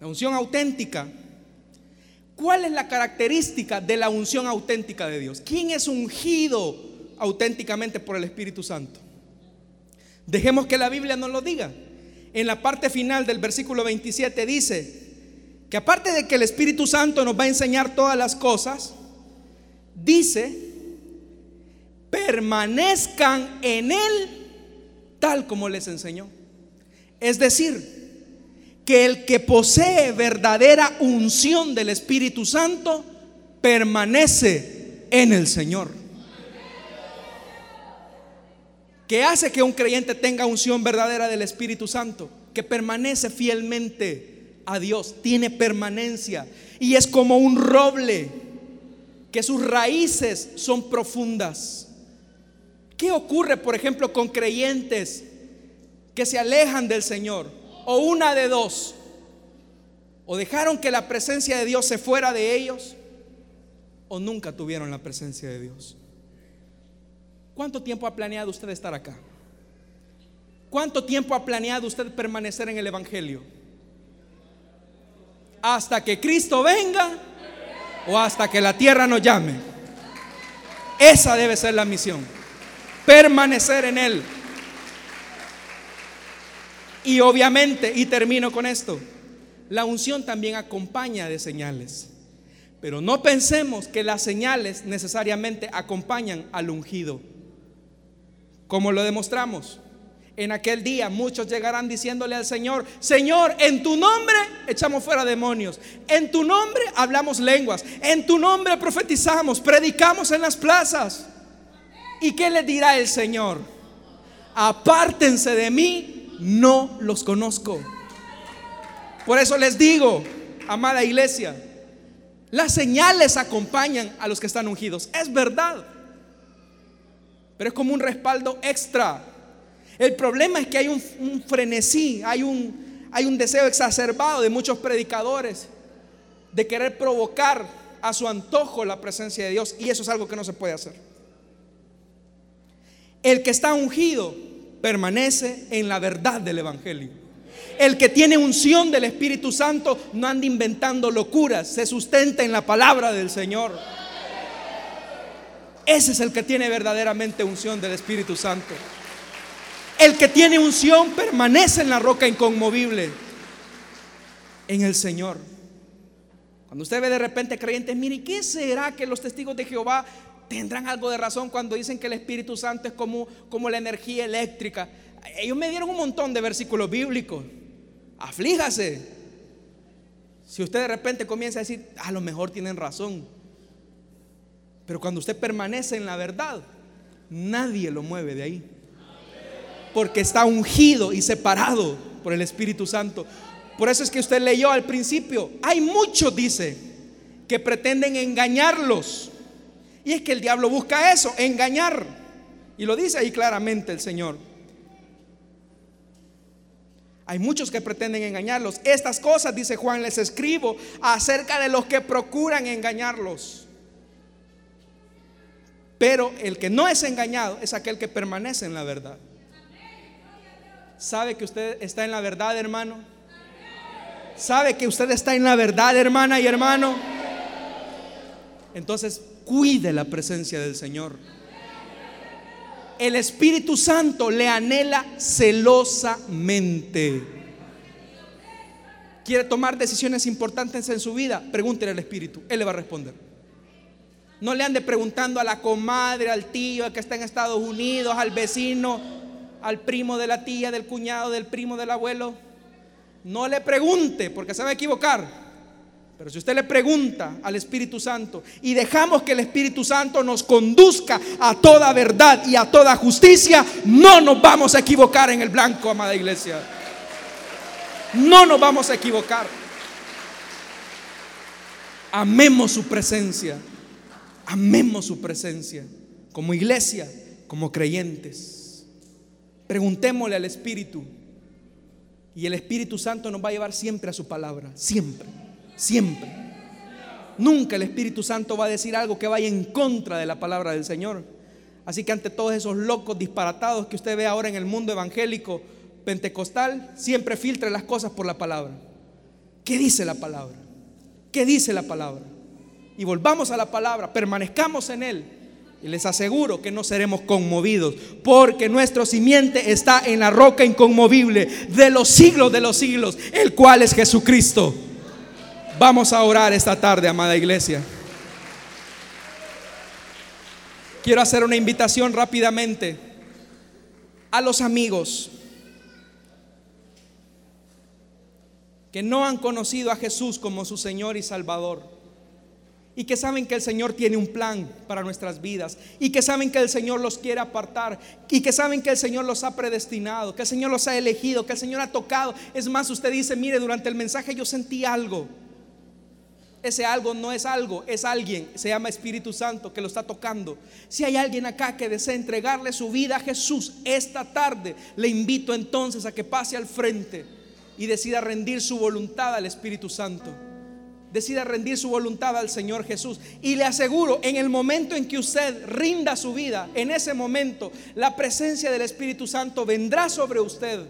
La unción auténtica. ¿Cuál es la característica de la unción auténtica de Dios? ¿Quién es ungido auténticamente por el Espíritu Santo? Dejemos que la Biblia nos lo diga. En la parte final del versículo 27 dice que aparte de que el Espíritu Santo nos va a enseñar todas las cosas, dice, permanezcan en Él tal como les enseñó. Es decir, que el que posee verdadera unción del Espíritu Santo permanece en el Señor. ¿Qué hace que un creyente tenga unción verdadera del Espíritu Santo? Que permanece fielmente a Dios, tiene permanencia y es como un roble, que sus raíces son profundas. ¿Qué ocurre, por ejemplo, con creyentes que se alejan del Señor? O una de dos. O dejaron que la presencia de Dios se fuera de ellos, o nunca tuvieron la presencia de Dios. ¿Cuánto tiempo ha planeado usted estar acá? ¿Cuánto tiempo ha planeado usted permanecer en el Evangelio? ¿Hasta que Cristo venga o hasta que la tierra nos llame? Esa debe ser la misión. Permanecer en Él. Y obviamente, y termino con esto, la unción también acompaña de señales. Pero no pensemos que las señales necesariamente acompañan al ungido. Como lo demostramos? En aquel día muchos llegarán diciéndole al Señor, Señor, en tu nombre echamos fuera demonios, en tu nombre hablamos lenguas, en tu nombre profetizamos, predicamos en las plazas. ¿Y qué le dirá el Señor? Apártense de mí, no los conozco. Por eso les digo, amada iglesia, las señales acompañan a los que están ungidos. Es verdad pero es como un respaldo extra. El problema es que hay un, frenesí, hay un, hay un deseo exacerbado de muchos predicadores de querer provocar a su antojo la presencia de Dios y eso es algo que no se puede hacer. El que está ungido permanece en la verdad del Evangelio. El que tiene unción del Espíritu Santo no anda inventando locuras, se sustenta en la palabra del Señor. Ese es el que tiene verdaderamente unción del Espíritu Santo. El que tiene unción permanece en la roca inconmovible, en el Señor. Cuando usted ve de repente creyentes, mire, ¿qué será que los testigos de Jehová tendrán algo de razón cuando dicen que el Espíritu Santo es como, como la energía eléctrica? Ellos me dieron un montón de versículos bíblicos. Aflíjase. Si usted de repente comienza a decir, a lo mejor tienen razón. Pero cuando usted permanece en la verdad, nadie lo mueve de ahí. Porque está ungido y separado por el Espíritu Santo. Por eso es que usted leyó al principio. Hay muchos, dice, que pretenden engañarlos. Y es que el diablo busca eso, engañar. Y lo dice ahí claramente el Señor. Hay muchos que pretenden engañarlos. Estas cosas, dice Juan, les escribo acerca de los que procuran engañarlos. Pero el que no es engañado es aquel que permanece en la verdad. ¿Sabe que usted está en la verdad, hermano? ¿Sabe que usted está en la verdad, hermana y hermano? Entonces, cuide la presencia del Señor. El Espíritu Santo le anhela celosamente. ¿Quiere tomar decisiones importantes en su vida? Pregúntele al Espíritu, Él le va a responder. No le ande preguntando a la comadre, al tío que está en Estados Unidos, al vecino, al primo de la tía, del cuñado, del primo, del abuelo. No le pregunte porque se va a equivocar. Pero si usted le pregunta al Espíritu Santo y dejamos que el Espíritu Santo nos conduzca a toda verdad y a toda justicia, no nos vamos a equivocar en el blanco, amada iglesia. No nos vamos a equivocar. Amemos su presencia. Amemos su presencia como iglesia, como creyentes. Preguntémosle al Espíritu y el Espíritu Santo nos va a llevar siempre a su palabra, siempre, siempre. Nunca el Espíritu Santo va a decir algo que vaya en contra de la palabra del Señor. Así que ante todos esos locos disparatados que usted ve ahora en el mundo evangélico pentecostal, siempre filtre las cosas por la palabra. ¿Qué dice la palabra? ¿Qué dice la palabra? y volvamos a la palabra, permanezcamos en Él Y les aseguro que no seremos conmovidos, porque nuestro simiente está en la roca inconmovible de los siglos de los siglos, el cual es Jesucristo. Vamos a orar esta tarde, amada iglesia. Quiero hacer una invitación rápidamente a los amigos que no han conocido a Jesús como su Señor y Salvador y que saben que el Señor tiene un plan para nuestras vidas y que saben que el Señor los quiere apartar y que saben que el Señor los ha predestinado, que el Señor los ha elegido, que el Señor ha tocado. Es más, usted dice, mire, durante el mensaje yo sentí algo. Ese algo no es algo, es alguien, se llama Espíritu Santo que lo está tocando. Si hay alguien acá que desea entregarle su vida a Jesús esta tarde, le invito entonces a que pase al frente y decida rendir su voluntad al Espíritu Santo. Decida rendir su voluntad al Señor Jesús. Y le aseguro, en el momento en que usted rinda su vida, en ese momento, la presencia del Espíritu Santo vendrá sobre usted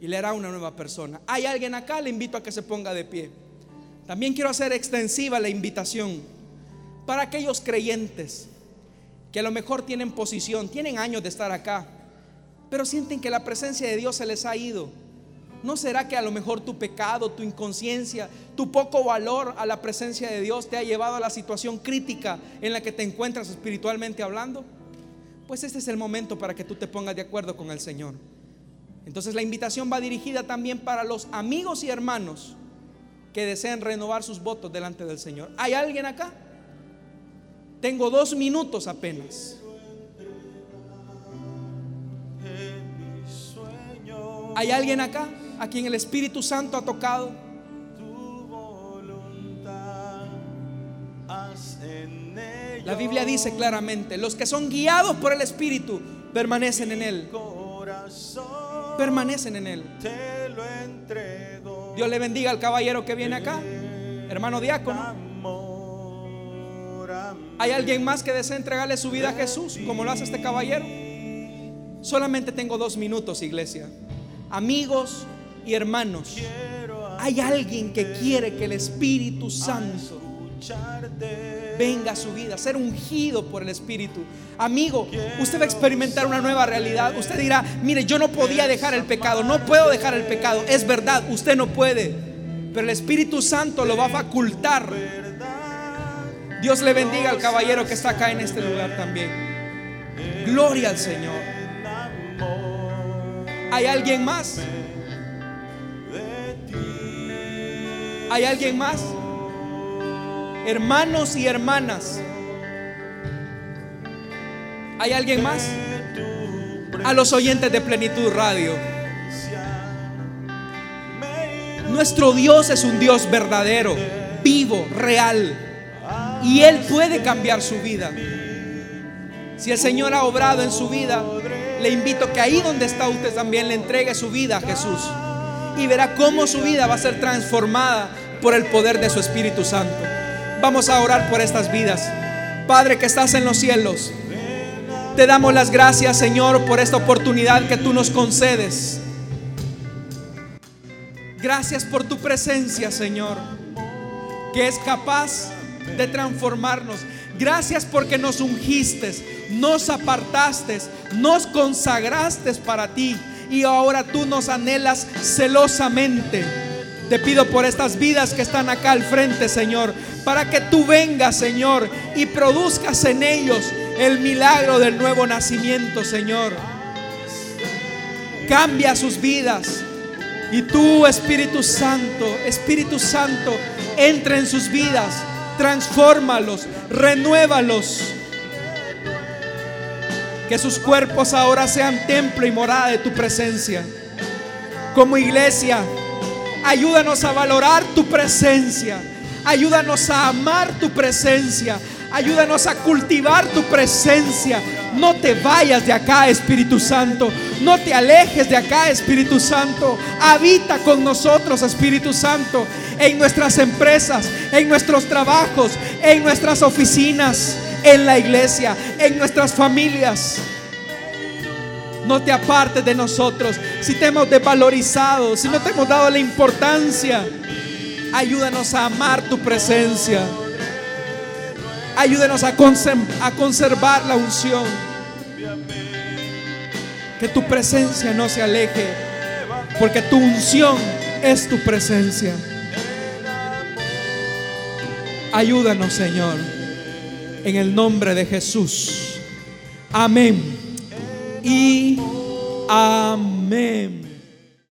y le hará una nueva persona. ¿Hay alguien acá? Le invito a que se ponga de pie. También quiero hacer extensiva la invitación para aquellos creyentes que a lo mejor tienen posición, tienen años de estar acá, pero sienten que la presencia de Dios se les ha ido. ¿No será que a lo mejor tu pecado, tu inconsciencia, tu poco valor a la presencia de Dios te ha llevado a la situación crítica en la que te encuentras espiritualmente hablando? Pues este es el momento para que tú te pongas de acuerdo con el Señor. Entonces la invitación va dirigida también para los amigos y hermanos que desean renovar sus votos delante del Señor. ¿Hay alguien acá? Tengo dos minutos apenas. ¿Hay alguien acá a quien el Espíritu Santo ha tocado? La Biblia dice claramente, los que son guiados por el Espíritu permanecen en Él. Permanecen en Él. Dios le bendiga al caballero que viene acá, hermano diácono. ¿Hay alguien más que desea entregarle su vida a Jesús como lo hace este caballero? Solamente tengo dos minutos, iglesia. Amigos y hermanos, hay alguien que quiere que el Espíritu Santo venga a su vida, ser ungido por el Espíritu. Amigo, usted va a experimentar una nueva realidad. Usted dirá, mire, yo no podía dejar el pecado, no puedo dejar el pecado. Es verdad, usted no puede, pero el Espíritu Santo lo va a facultar. Dios le bendiga al caballero que está acá en este lugar también. Gloria al Señor. ¿Hay alguien más? ¿Hay alguien más? Hermanos y hermanas. ¿Hay alguien más? A los oyentes de Plenitud Radio. Nuestro Dios es un Dios verdadero, vivo, real. Y Él puede cambiar su vida. Si el Señor ha obrado en su vida, le invito que ahí donde está usted también le entregue su vida a Jesús. Y verá cómo su vida va a ser transformada por el poder de su Espíritu Santo. Vamos a orar por estas vidas. Padre que estás en los cielos, te damos las gracias, Señor, por esta oportunidad que tú nos concedes. Gracias por tu presencia, Señor, que es capaz de transformarnos. Gracias porque nos ungiste, nos apartaste, nos consagraste para ti y ahora tú nos anhelas celosamente. Te pido por estas vidas que están acá al frente, Señor, para que tú vengas, Señor, y produzcas en ellos el milagro del nuevo nacimiento, Señor. Cambia sus vidas. Y tú, Espíritu Santo, Espíritu Santo, entra en sus vidas, transfórmalos, renuévalos. Que sus cuerpos ahora sean templo y morada de tu presencia. Como iglesia, Ayúdanos a valorar tu presencia. Ayúdanos a amar tu presencia. Ayúdanos a cultivar tu presencia. No te vayas de acá, Espíritu Santo. No te alejes de acá, Espíritu Santo. Habita con nosotros, Espíritu Santo, en nuestras empresas, en nuestros trabajos, en nuestras oficinas, en la iglesia, en nuestras familias no te apartes de nosotros. Si te hemos desvalorizado, si no te hemos dado la importancia, ayúdanos a amar tu presencia. Ayúdenos a, a conservar la unción. Que tu presencia no se aleje, porque tu unción es tu presencia. Ayúdanos, Señor, en el nombre de Jesús. Amén. Y amén.